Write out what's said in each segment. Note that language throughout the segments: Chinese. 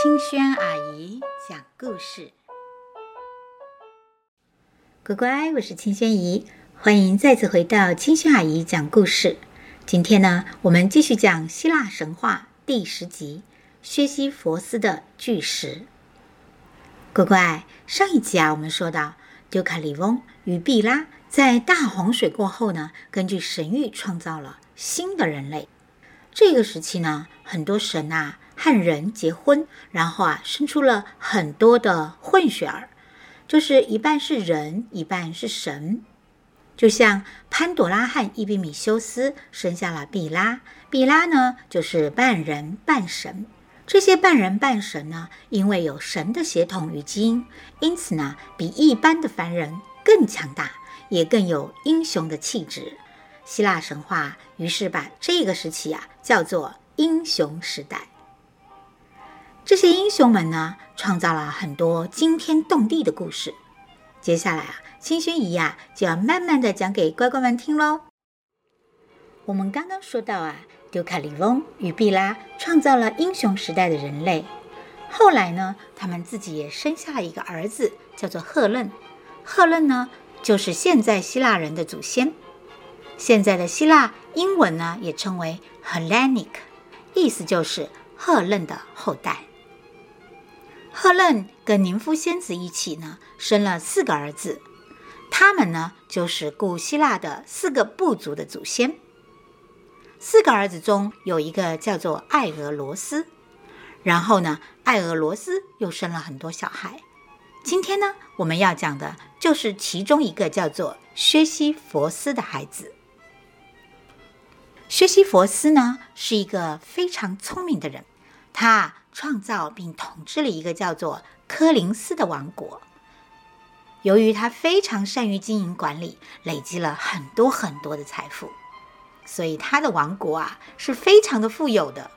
清轩阿姨讲故事，乖乖，我是青萱姨，欢迎再次回到清轩阿姨讲故事。今天呢，我们继续讲希腊神话第十集《薛西弗斯的巨石》。乖乖，上一集啊，我们说到丢卡利翁与毕拉在大洪水过后呢，根据神谕创造了新的人类。这个时期呢，很多神啊。和人结婚，然后啊，生出了很多的混血儿，就是一半是人，一半是神。就像潘朵拉和伊比米修斯生下了毕拉，毕拉呢就是半人半神。这些半人半神呢，因为有神的血统与基因，因此呢，比一般的凡人更强大，也更有英雄的气质。希腊神话于是把这个时期啊叫做英雄时代。这些英雄们呢，创造了很多惊天动地的故事。接下来啊，青轩姨呀就要慢慢的讲给乖乖们听喽。我们刚刚说到啊，丢卡利翁与毕拉创造了英雄时代的人类。后来呢，他们自己也生下了一个儿子，叫做赫楞。赫楞呢，就是现在希腊人的祖先。现在的希腊英文呢，也称为 Hellenic，意思就是赫楞的后代。赫楞跟宁夫仙子一起呢，生了四个儿子，他们呢就是古希腊的四个部族的祖先。四个儿子中有一个叫做爱俄罗斯，然后呢，爱俄罗斯又生了很多小孩。今天呢，我们要讲的就是其中一个叫做薛西弗斯的孩子。薛西弗斯呢是一个非常聪明的人，他。创造并统治了一个叫做柯林斯的王国。由于他非常善于经营管理，累积了很多很多的财富，所以他的王国啊是非常的富有的。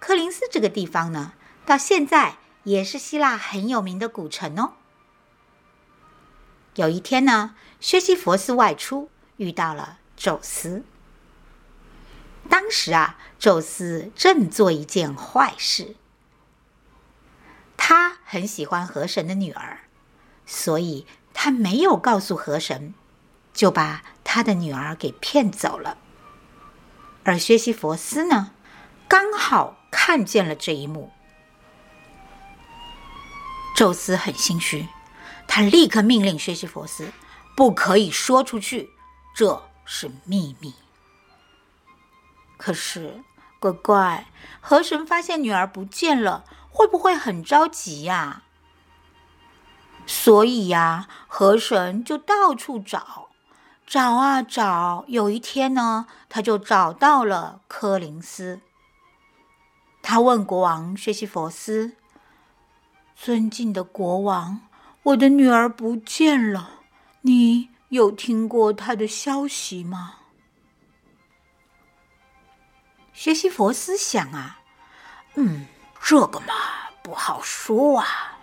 柯林斯这个地方呢，到现在也是希腊很有名的古城哦。有一天呢，薛西弗斯外出，遇到了宙斯。当时啊，宙斯正做一件坏事。他很喜欢河神的女儿，所以他没有告诉河神，就把他的女儿给骗走了。而薛西弗斯呢，刚好看见了这一幕。宙斯很心虚，他立刻命令薛西弗斯不可以说出去，这是秘密。可是，乖乖，河神发现女儿不见了，会不会很着急呀？所以呀，河神就到处找，找啊找。有一天呢，他就找到了柯林斯。他问国王薛西佛斯：“尊敬的国王，我的女儿不见了，你有听过她的消息吗？”学习佛思想啊，嗯，这个嘛不好说啊。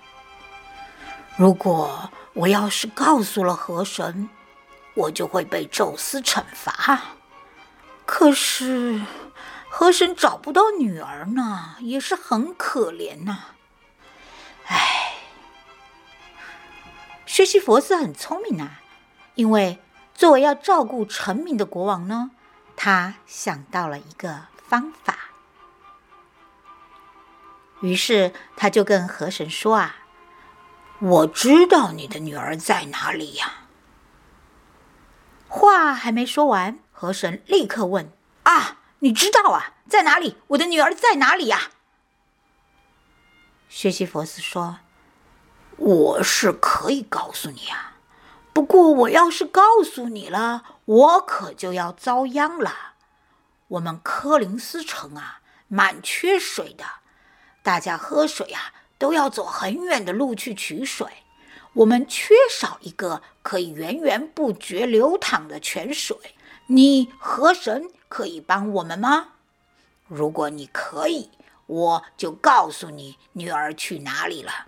如果我要是告诉了河神，我就会被宙斯惩罚。可是河神找不到女儿呢，也是很可怜呐。唉，薛西弗斯很聪明啊，因为作为要照顾臣民的国王呢，他想到了一个。方法，于是他就跟河神说：“啊，我知道你的女儿在哪里呀。”话还没说完，河神立刻问：“啊，你知道啊，在哪里？我的女儿在哪里呀？”薛西弗斯说：“我是可以告诉你啊，不过我要是告诉你了，我可就要遭殃了。”我们柯林斯城啊，满缺水的，大家喝水啊都要走很远的路去取水。我们缺少一个可以源源不绝流淌的泉水。你河神可以帮我们吗？如果你可以，我就告诉你女儿去哪里了。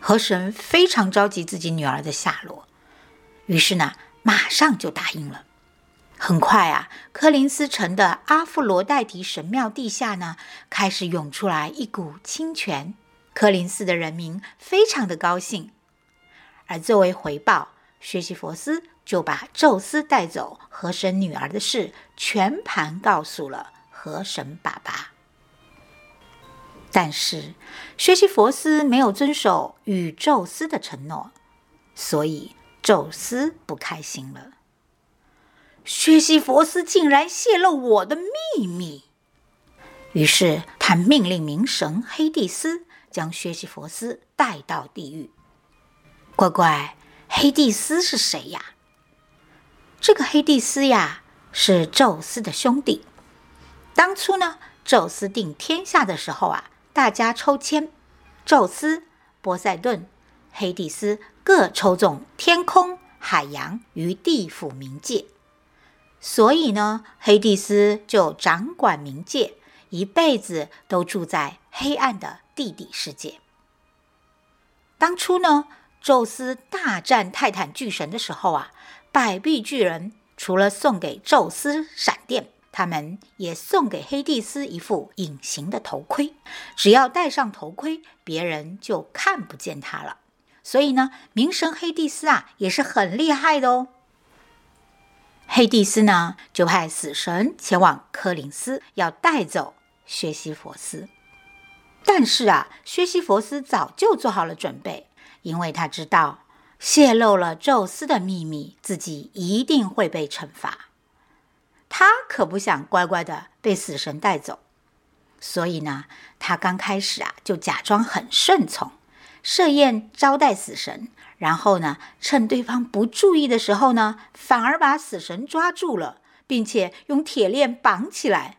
河神非常着急自己女儿的下落，于是呢，马上就答应了。很快啊，柯林斯城的阿弗罗代提神庙地下呢，开始涌出来一股清泉。柯林斯的人民非常的高兴，而作为回报，薛西佛斯就把宙斯带走河神女儿的事全盘告诉了河神爸爸。但是，薛西佛斯没有遵守与宙斯的承诺，所以宙斯不开心了。薛西佛斯竟然泄露我的秘密，于是他命令冥神黑帝斯将薛西佛斯带到地狱。乖乖，黑帝斯是谁呀？这个黑帝斯呀，是宙斯的兄弟。当初呢，宙斯定天下的时候啊，大家抽签，宙斯、波塞顿、黑帝斯各抽中天空、海洋与地府冥界。所以呢，黑帝斯就掌管冥界，一辈子都住在黑暗的地底世界。当初呢，宙斯大战泰坦巨神的时候啊，百臂巨人除了送给宙斯闪电，他们也送给黑帝斯一副隐形的头盔，只要戴上头盔，别人就看不见他了。所以呢，冥神黑帝斯啊，也是很厉害的哦。黑帝斯呢，就派死神前往柯林斯，要带走薛西弗斯。但是啊，薛西弗斯早就做好了准备，因为他知道泄露了宙斯的秘密，自己一定会被惩罚。他可不想乖乖的被死神带走，所以呢，他刚开始啊，就假装很顺从，设宴招待死神。然后呢，趁对方不注意的时候呢，反而把死神抓住了，并且用铁链绑起来。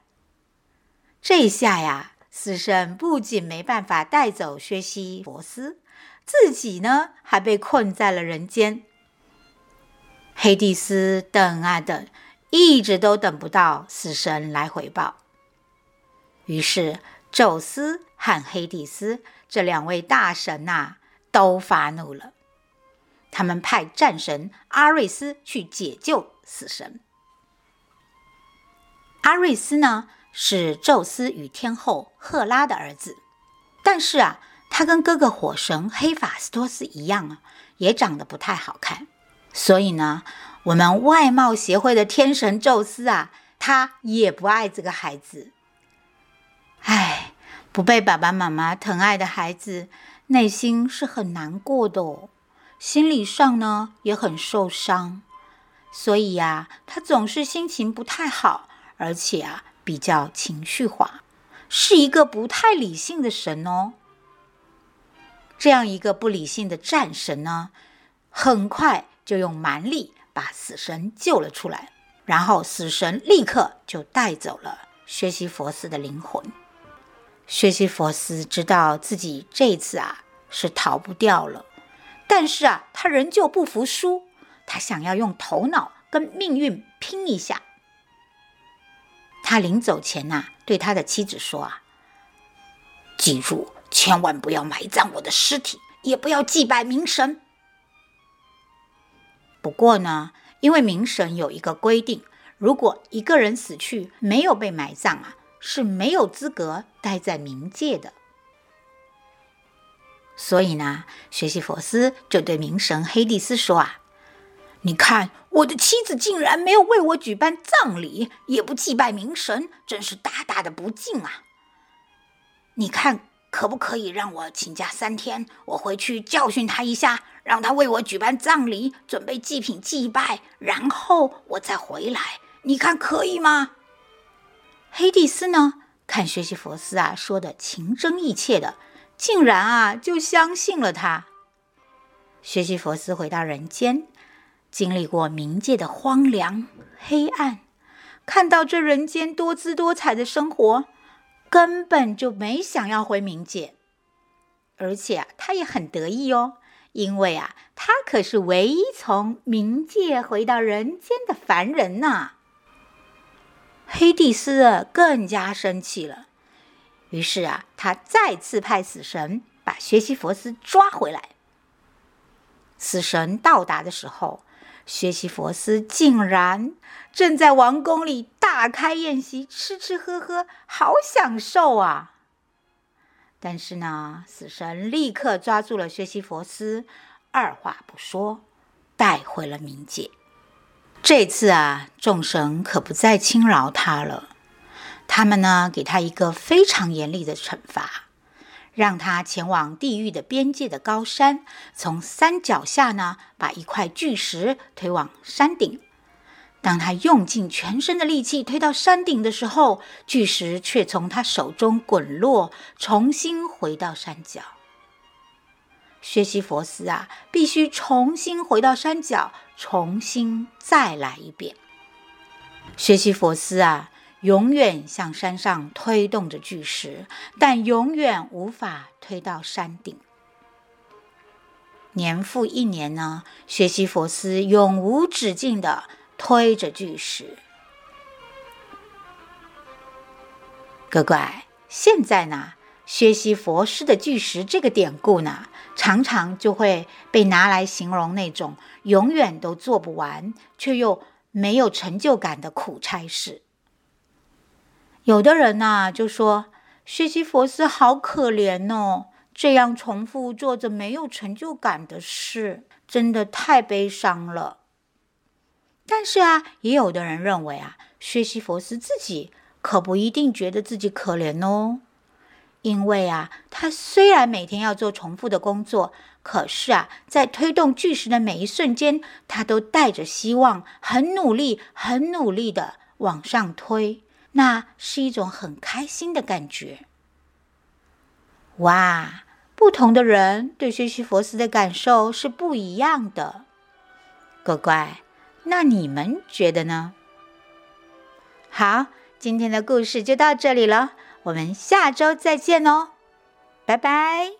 这下呀，死神不仅没办法带走薛西弗斯，自己呢还被困在了人间。黑帝斯等啊等，一直都等不到死神来回报。于是，宙斯和黑帝斯这两位大神呐、都发怒了。他们派战神阿瑞斯去解救死神。阿瑞斯呢，是宙斯与天后赫拉的儿子，但是啊，他跟哥哥火神黑法斯托斯一样啊，也长得不太好看。所以呢，我们外貌协会的天神宙斯啊，他也不爱这个孩子。唉，不被爸爸妈妈疼爱的孩子，内心是很难过的哦。心理上呢也很受伤，所以呀，他总是心情不太好，而且啊比较情绪化，是一个不太理性的神哦。这样一个不理性的战神呢，很快就用蛮力把死神救了出来，然后死神立刻就带走了学习佛寺的灵魂。薛西弗斯知道自己这次啊是逃不掉了。但是啊，他仍旧不服输，他想要用头脑跟命运拼一下。他临走前呐、对他的妻子说啊：“记住，千万不要埋葬我的尸体，也不要祭拜冥神。不过呢，因为冥神有一个规定，如果一个人死去没有被埋葬啊，是没有资格待在冥界的。”所以呢，学习佛斯就对冥神黑帝斯说：“啊，你看，我的妻子竟然没有为我举办葬礼，也不祭拜冥神，真是大大的不敬啊！你看，可不可以让我请假三天，我回去教训他一下，让他为我举办葬礼，准备祭品祭拜，然后我再回来？你看可以吗？”黑帝斯呢，看薛西佛斯啊说的情真意切的。竟然啊，就相信了他。薛西佛斯回到人间，经历过冥界的荒凉、黑暗，看到这人间多姿多彩的生活，根本就没想要回冥界。而且啊，他也很得意哦，因为啊，他可是唯一从冥界回到人间的凡人呐。黑帝斯，更加生气了。于是啊，他再次派死神把薛西弗斯抓回来。死神到达的时候，薛西弗斯竟然正在王宫里大开宴席，吃吃喝喝，好享受啊！但是呢，死神立刻抓住了薛西弗斯，二话不说，带回了冥界。这次啊，众神可不再轻饶他了，他们呢，给他一个非常严厉的惩罚，让他前往地狱的边界的高山，从山脚下呢，把一块巨石推往山顶。当他用尽全身的力气推到山顶的时候，巨石却从他手中滚落，重新回到山脚。学习佛斯啊，必须重新回到山脚，重新再来一遍。学习佛斯啊，永远向山上推动着巨石，但永远无法推到山顶。年复一年呢，学习佛斯永无止境的。推着巨石，乖乖，现在呢，学习佛师的巨石这个典故呢，常常就会被拿来形容那种永远都做不完却又没有成就感的苦差事。有的人呢，就说薛西弗斯好可怜哦，这样重复做着没有成就感的事，真的太悲伤了。但是啊，也有的人认为啊，薛西弗斯自己可不一定觉得自己可怜哦，因为啊，他虽然每天要做重复的工作，可是啊，在推动巨石的每一瞬间，他都带着希望，很努力、很努力的往上推，那是一种很开心的感觉。哇，不同的人对薛西佛斯的感受是不一样的，乖乖。那你们觉得呢？好，今天的故事就到这里了，我们下周再见哦，拜拜。